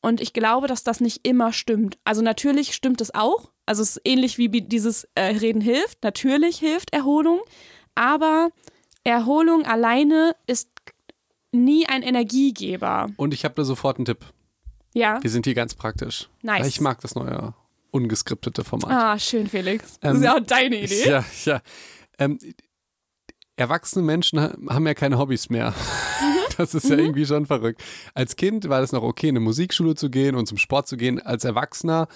Und ich glaube, dass das nicht immer stimmt. Also natürlich stimmt es auch. Also es ist ähnlich wie dieses äh, Reden hilft. Natürlich hilft Erholung. Aber Erholung alleine ist nie ein Energiegeber. Und ich habe da sofort einen Tipp. Ja. Wir sind hier ganz praktisch. Nice. Ich mag das neue ungeskriptete Format. Ah, schön, Felix. Das Ähm, ist ja auch deine Idee. Ja, ja. Ähm, erwachsene Menschen ha- haben ja keine Hobbys mehr. Mhm. Das ist ja irgendwie schon verrückt. Als Kind war das noch okay, in eine Musikschule zu gehen und zum Sport zu gehen. Als Erwachsener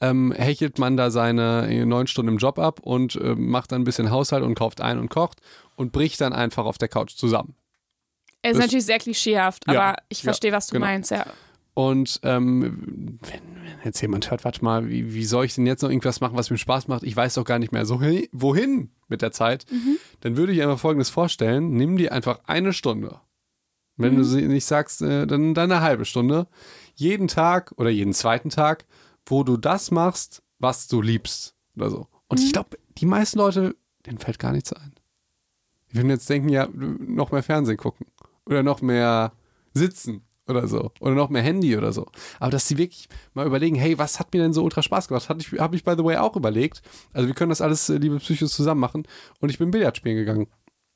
ähm, hechelt man da seine äh, neun Stunden im Job ab und äh, macht dann ein bisschen Haushalt und kauft ein und kocht und bricht dann einfach auf der Couch zusammen. Es ist Das- natürlich sehr klischeehaft, Ja, aber ich ja, verstehe, was du genau. meinst, ja. Und ähm, wenn, jetzt jemand hört, warte mal, wie, wie soll ich denn jetzt noch irgendwas machen, was mir Spaß macht? Ich weiß doch gar nicht mehr so hi- wohin mit der Zeit. Dann würde ich einfach Folgendes vorstellen: Nimm dir einfach eine Stunde. Wenn du sie nicht sagst, äh, dann, dann eine halbe Stunde. Jeden Tag oder jeden zweiten Tag, wo du das machst, was du liebst oder so. Und ich glaube, die meisten Leute, denen fällt gar nichts ein. Die würden jetzt denken, ja, noch mehr Fernsehen gucken. Oder noch mehr sitzen oder so. Oder noch mehr Handy oder so. Aber dass sie wirklich mal überlegen, hey, was hat mir denn so ultra Spaß gemacht? Habe ich, hab ich, by the way, auch überlegt. Also wir können das alles, äh, liebe Psychos, zusammen machen. Und ich bin Billard spielen gegangen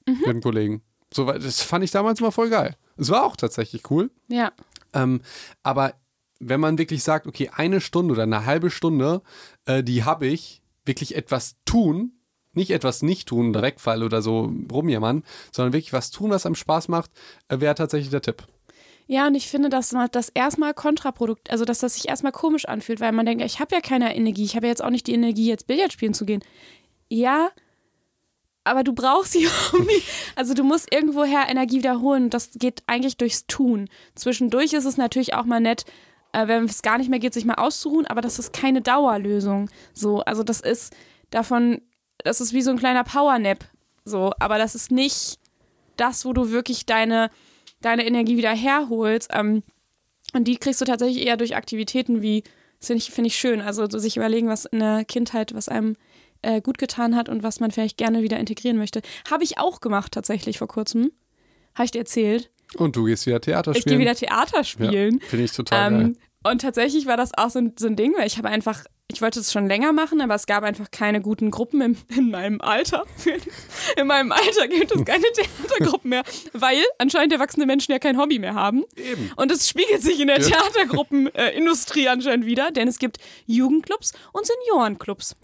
mit einem Kollegen. So, das fand ich damals mal voll geil. Es war auch tatsächlich cool. Ja. Ähm, aber wenn man wirklich sagt, okay, eine Stunde oder eine halbe Stunde, äh, die habe ich, wirklich etwas tun, nicht etwas nicht tun wegfallen oder so rumjammern, sondern wirklich was tun, was einem Spaß macht, äh, wäre tatsächlich der Tipp. Ja, und ich finde, dass man das erstmal kontraprodukt, also dass das sich erstmal komisch anfühlt, weil man denkt, ich habe ja keine Energie, ich habe ja jetzt auch nicht die Energie, jetzt Billard spielen zu gehen. Ja, aber du brauchst sie irgendwie. Also du musst irgendwoher Energie wiederholen. Das geht eigentlich durchs Tun. Zwischendurch ist es natürlich auch mal nett, äh, wenn es gar nicht mehr geht, sich mal auszuruhen, aber das ist keine Dauerlösung. So, also das ist davon, das ist wie so ein kleiner Powernap. So, aber das ist nicht das, wo du wirklich deine, deine Energie wieder herholst. Ähm, und die kriegst du tatsächlich eher durch Aktivitäten wie, das finde ich, find ich schön, also so sich überlegen, was in der Kindheit, was einem äh, gut getan hat und was man vielleicht gerne wieder integrieren möchte. Habe ich auch gemacht tatsächlich vor kurzem. Habe ich dir erzählt. Und du gehst wieder Theater Ich spielen. gehe wieder Theater spielen. Ja, Finde ich total geil. Ähm, und tatsächlich war das auch so ein, so ein Ding, weil ich habe einfach, ich wollte es schon länger machen, aber es gab einfach keine guten Gruppen in, in meinem Alter. In meinem Alter gibt es keine Theatergruppen mehr, weil anscheinend erwachsene Menschen ja kein Hobby mehr haben. Eben. Und es spiegelt sich in der Ja. Theatergruppenindustrie anscheinend wieder, denn es gibt Jugendclubs und Seniorenclubs.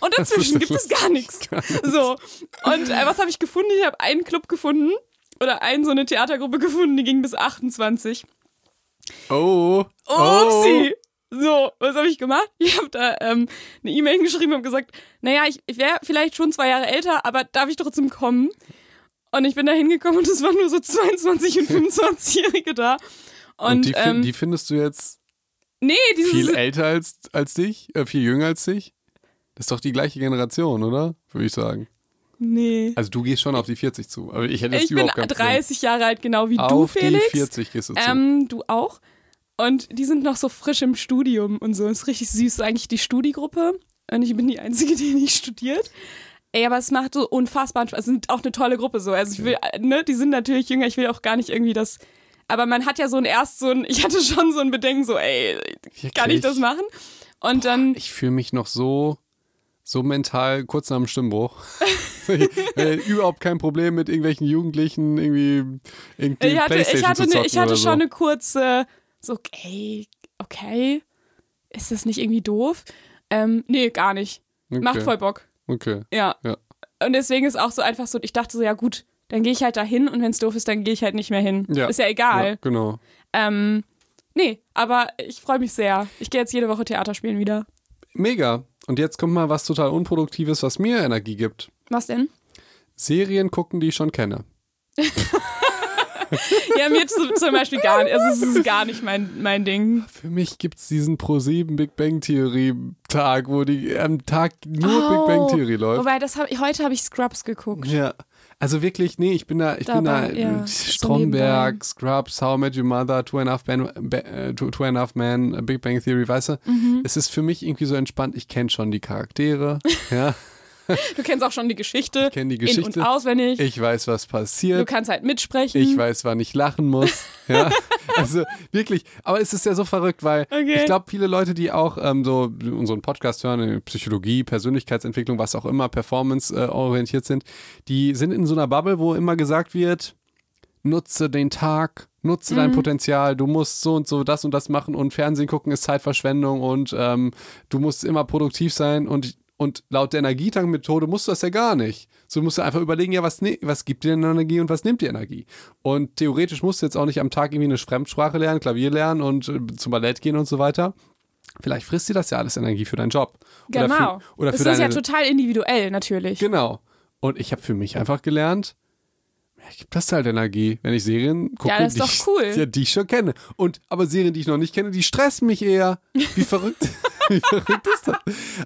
Und dazwischen gibt es gar nichts. So. Und äh, was habe ich gefunden? Ich habe einen Club gefunden oder einen so eine Theatergruppe gefunden, die ging bis 28. Oh. Upsi! So, was habe ich gemacht? Ich habe da ähm, eine E-Mail geschrieben und gesagt, naja, ich, ich wäre vielleicht schon zwei Jahre älter, aber darf ich trotzdem kommen? Und ich bin da hingekommen und es waren nur so 22- und 25-Jährige da. Und, Und, die, ähm, die findest du jetzt nee, viel älter als, als dich? Äh, viel jünger als dich? Das ist doch die gleiche Generation, oder? Würde ich sagen. Nee. Also du gehst schon auf die 40 zu. Aber ich hätte bin überhaupt Problem. 30 Jahre alt, genau wie du, Auf Felix. die 40 gehst du zu. Ähm, du auch. Und die sind noch so frisch im Studium und so. Ist richtig süß, eigentlich die Studiegruppe. Und ich bin die Einzige, die nicht studiert. Ey, aber es macht so unfassbar Spaß. Es sind auch eine tolle Gruppe so. Also ich will, ne, die sind natürlich jünger, ich will auch gar nicht irgendwie das. Aber man hat ja so ein erst so ein, ich hatte schon so ein Bedenken, so, ey, kann ich Wirklich? das machen? Und dann, Ich fühle mich noch so, so mental kurz nach dem Stimmbruch. äh, überhaupt kein Problem mit irgendwelchen Jugendlichen irgendwie, irgendwie ich hatte, ich hatte, ne, ich hatte schon so. eine kurze, so, okay, okay, ist das nicht irgendwie doof? Ähm, nee, gar nicht. Okay. Macht voll Bock. Okay. Ja. Ja. Und deswegen ist auch so einfach so, ich dachte so, ja gut, dann gehe ich halt da hin und wenn es doof ist, dann gehe ich halt nicht mehr hin. Ja. Ist ja Ja, egal. genau. Ähm, nee, aber ich freue mich sehr. Ich gehe jetzt jede Woche Theater spielen wieder. Mega. Und jetzt kommt mal was total Unproduktives, was mir Energie gibt. Was denn? Serien gucken, die ich schon kenne. Ja, mir zum, Beispiel gar nicht. Also es ist gar nicht mein, mein Ding. Für mich gibt es diesen Pro7 Big Bang Theory Tag, wo die am Tag nur Big Bang Theory läuft. Wobei, das hab, heute habe ich Scrubs geguckt. Ja. Also wirklich, nee, ich bin da, ich bin da Dabei, ja, äh, so Stromberg, nebenbei. Scrubs, How I Met Your Mother, Two and a Half Man, Ba- äh, Two, Two and a Half Man, äh, Big Bang Theory, weißt du? Mhm. Es ist für mich irgendwie so entspannt, ich kenne schon die Charaktere, ja, Du kennst auch schon die Geschichte. ich kenne die In- Geschichte, und auswendig. ich weiß, was du passiert, kannst halt mitsprechen. ich weiß, wann ich lachen muss, ja, also wirklich, aber es ist ja so verrückt, weil Okay. ich glaube, viele Leute, die auch ähm, so unseren Podcast hören, äh, Psychologie, Persönlichkeitsentwicklung, was auch immer, Performance äh, orientiert sind, die sind in so einer Bubble, wo immer gesagt wird, nutze den Tag, nutze Mhm. dein Potenzial, du musst so und so das und das machen und Fernsehen gucken ist Zeitverschwendung und ähm, du musst immer produktiv sein und und laut der Energietank-Methode musst du das ja gar nicht. So du musst du einfach überlegen, ja, was, ne was gibt dir denn Energie und was nimmt dir Energie? Und theoretisch musst du jetzt auch nicht am Tag irgendwie eine Fremdsprache lernen, Klavier lernen und äh, zum Ballett gehen und so weiter. Vielleicht frisst dir das ja alles Energie für deinen Job. Oder genau. Für, oder das für ist ja total individuell, natürlich. Genau. Und ich habe für mich einfach gelernt, gibt das halt Energie, wenn ich Serien gucke, Ja, das ist die, doch ich, cool. ja, die ich schon kenne. Und aber Serien, die ich noch nicht kenne, die stressen mich eher. Wie verrückt, wie verrückt ist das?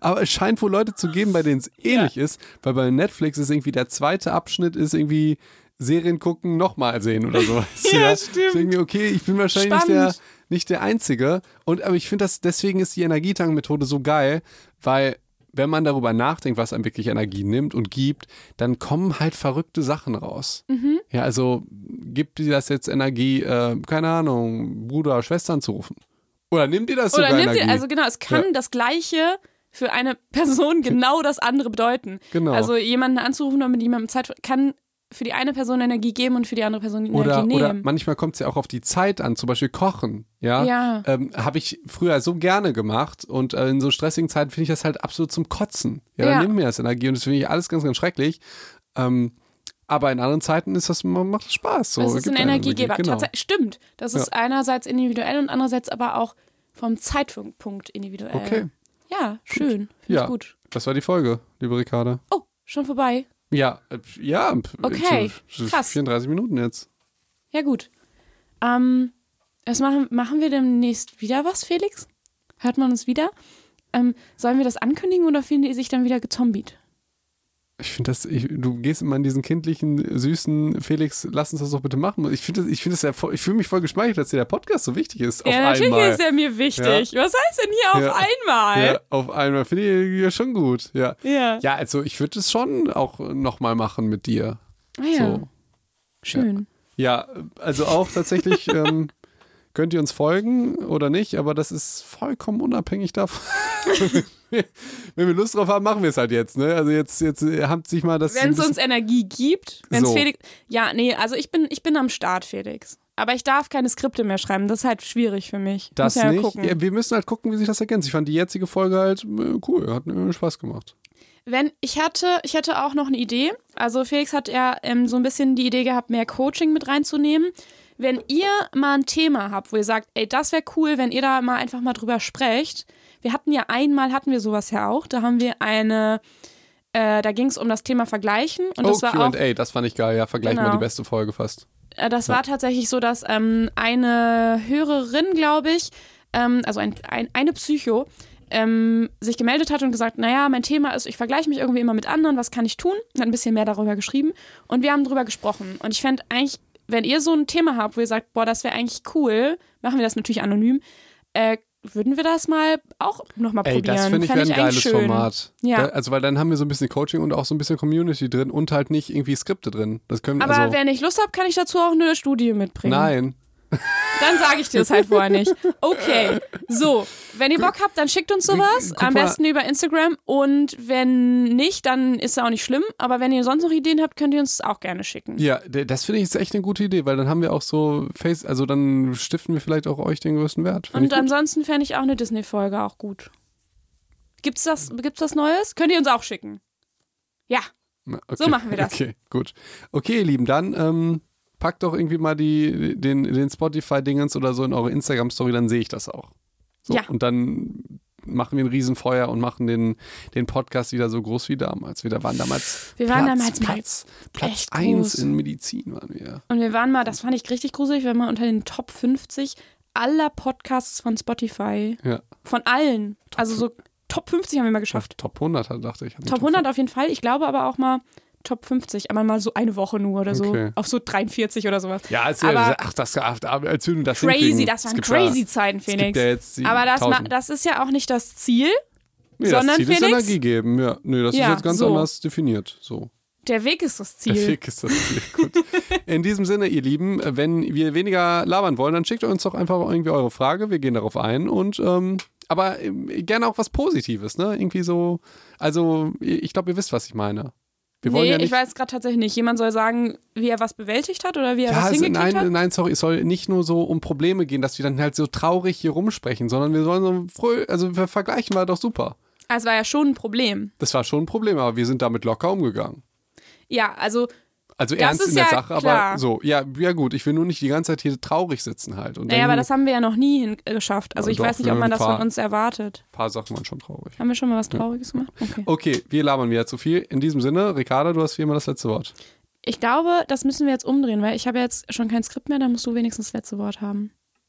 Aber es scheint wohl Leute zu geben, bei denen es ähnlich ist, weil bei Netflix ist irgendwie der zweite Abschnitt ist irgendwie Serien gucken, nochmal sehen oder so. weißt du, Ja, Ist stimmt. irgendwie, okay, ich bin wahrscheinlich nicht der, nicht der Einzige. Und aber ich finde das, deswegen ist die Energietank-Methode so geil, weil wenn man darüber nachdenkt, was einem wirklich Energie nimmt und gibt, dann kommen halt verrückte Sachen raus. Mhm. Ja, also gibt dir das jetzt Energie, äh, keine Ahnung, Bruder, Schwestern zu rufen? Oder nimmt dir das Oder sogar nimmt Energie? ihr, also genau, es kann Ja. das Gleiche für eine Person genau das andere bedeuten. Genau. Also jemanden anzurufen und mit jemandem Zeit kann für die eine Person Energie geben und für die andere Person oder, Energie oder nehmen. manchmal kommt es ja auch auf die Zeit an, zum Beispiel Kochen. Ja, Ja. Ähm, habe ich früher so gerne gemacht und äh, in so stressigen Zeiten finde ich das halt absolut zum Kotzen. Ja, Ja. dann nimmt mir das Energie und das finde ich alles ganz, ganz schrecklich. Ähm, aber in anderen Zeiten ist das, macht Spaß. So, das ist ein Energiegeber. Genau. Tatsächlich, stimmt. Das ist einerseits individuell und andererseits aber auch vom Zeitpunkt individuell. Okay. Ja, schön. Finde Ja. ich gut. Das war die Folge, liebe Ricarda. Oh, schon vorbei. Ja, äh, ja. p- Okay, so- so krass. 34 Minuten jetzt. Ja, gut. Ähm, Was machen, machen wir demnächst wieder was, Felix? Hört man uns wieder? Ähm, sollen wir das ankündigen oder fühlen die sich dann wieder gezombiet? Ich finde das, ich, du gehst immer in diesen kindlichen, süßen Felix, lass uns das doch bitte machen. Ich finde ich finde ja voll, ich fühle mich voll geschmeichelt, dass dir der Podcast so wichtig ist. Ja, auf natürlich einmal. ist er mir wichtig. Was heißt denn hier Ja. auf einmal? Ja, auf einmal finde ich ja schon gut. Ja. Ja. Ja, also ich würde es schon auch nochmal machen mit dir. Ah, ja. So. Schön. Ja, also auch tatsächlich ähm, könnt ihr uns folgen oder nicht, aber das ist vollkommen unabhängig davon. Wenn wir Lust drauf haben, machen wir es halt jetzt. Ne? Also jetzt, jetzt äh, habt sich mal das. Wenn es uns Energie gibt, wenn es So. Felix. Ja, nee, also ich bin, ich bin am Start, Felix. Aber ich darf keine Skripte mehr schreiben. Das ist halt schwierig für mich. Das ja nicht. Ja, wir müssen halt gucken, wie sich das ergänzt. Ich fand die jetzige Folge halt äh, cool, hat mir Spaß gemacht. Wenn ich hatte, ich hätte auch noch eine Idee. Also Felix hat ja ähm, so ein bisschen die Idee gehabt, mehr Coaching mit reinzunehmen. Wenn ihr mal ein Thema habt, wo ihr sagt, ey, das wäre cool, wenn ihr da mal einfach mal drüber sprecht. Wir hatten ja einmal, hatten wir sowas ja auch. Da haben wir eine, äh, da ging es um das Thema Vergleichen. Und das oh, war auch Q&A, das fand ich geil. Ja, vergleich mal Genau. die beste Folge fast. Äh, Das war tatsächlich so, dass ähm, eine Hörerin, glaube ich, ähm, also ein, ein, eine Psycho, ähm, sich gemeldet hat und gesagt, naja, mein Thema ist, ich vergleiche mich irgendwie immer mit anderen, was kann ich tun? Und hat ein bisschen mehr darüber geschrieben und wir haben darüber gesprochen. Und ich fände eigentlich, wenn ihr so ein Thema habt, wo ihr sagt, boah, das wäre eigentlich cool, machen wir das natürlich anonym, äh, würden wir das mal auch nochmal probieren. das finde ich wäre ein geiles schön. Format. Ja. Also, weil dann haben wir so ein bisschen Coaching und auch so ein bisschen Community drin und halt nicht irgendwie Skripte drin. Das können Aber also, wenn ich Lust habe, kann ich dazu auch eine Studie mitbringen. Nein. Dann sage ich dir das halt vorher nicht. Okay, so, wenn ihr Bock habt, dann schickt uns sowas. Am besten über Instagram. Und wenn nicht, dann ist es auch nicht schlimm. Aber wenn ihr sonst noch Ideen habt, könnt ihr uns auch gerne schicken. Ja, das finde ich ist echt eine gute Idee, weil dann haben wir auch so Face, also dann stiften wir vielleicht auch euch den größten Wert. Find Und ansonsten fände ich auch eine Disney-Folge auch gut. Gibt's das, gibt's das Neues? Könnt ihr uns auch schicken. Ja, Na, so machen wir das. Okay, gut. Okay, ihr Lieben, dann ähm, packt doch irgendwie mal die, den, den Spotify-Dingens oder so in eure Instagram-Story, dann sehe ich das auch. So, Ja. Und dann machen wir ein Riesenfeuer und machen den, den Podcast wieder so groß wie damals. Wir waren damals Wir waren Platz, damals mal Platz, Platz echt 1 groß. in Medizin waren wir. und wir waren mal, das fand ich richtig gruselig, wir waren mal unter den Top 50 aller Podcasts von Spotify. Ja. Von allen. Also so Top 50 haben wir mal geschafft. Top 100 hat- dachte ich. Top 100 auf jeden Fall. Ich glaube aber auch mal Top 50, aber mal so eine Woche nur oder so. Okay. Auf so 43 oder sowas. Ja, als Aber- ach, das, ach, als wir das Crazy, hinkriegen. das waren crazy Ja, Zeiten, Phoenix. ja aber das, ma- 1000. das ist ja auch nicht das Ziel. nee, sondern das Ziel ist Felix- Energie geben. Ja, nee, das Ja, ist jetzt ganz so. anders definiert. So. Der Weg ist das Ziel. Der Weg ist das Ziel. Gut. In diesem Sinne, ihr Lieben, wenn wir weniger labern wollen, dann schickt uns doch einfach irgendwie eure Frage. Wir gehen darauf ein und ähm, aber ähm, gerne auch was Positives, ne? Irgendwie so. Also, ich glaube, ihr wisst, was ich meine. Wir wollen nee, ja nicht. ich weiß gerade tatsächlich nicht. Jemand soll sagen, wie er was bewältigt hat oder wie er ja, was hingekriegt nein, hat. nein, sorry, es soll nicht nur so um Probleme gehen, dass wir dann halt so traurig hier rumsprechen, sondern wir sollen so fröh, also wir vergleichen war doch super. Also war ja schon ein Problem. Das war schon ein Problem, aber wir sind damit locker umgegangen. Ja, also Also Das ernst in der ja Sache, klar. aber so, ja, ja gut, ich will nur nicht die ganze Zeit hier traurig sitzen halt. Und naja, aber das haben wir ja noch nie geschafft. Also Ja, ich doch, weiß nicht, ob wir man das ein von paar- uns erwartet. Ein paar Sachen waren schon traurig. Haben wir schon mal was Trauriges gemacht? Okay. Okay, wir labern wieder zu viel. In diesem Sinne, Ricarda, du hast wie immer das letzte Wort. Ich glaube, das müssen wir jetzt umdrehen, weil ich habe jetzt schon kein Skript mehr, dann musst du wenigstens das letzte Wort haben.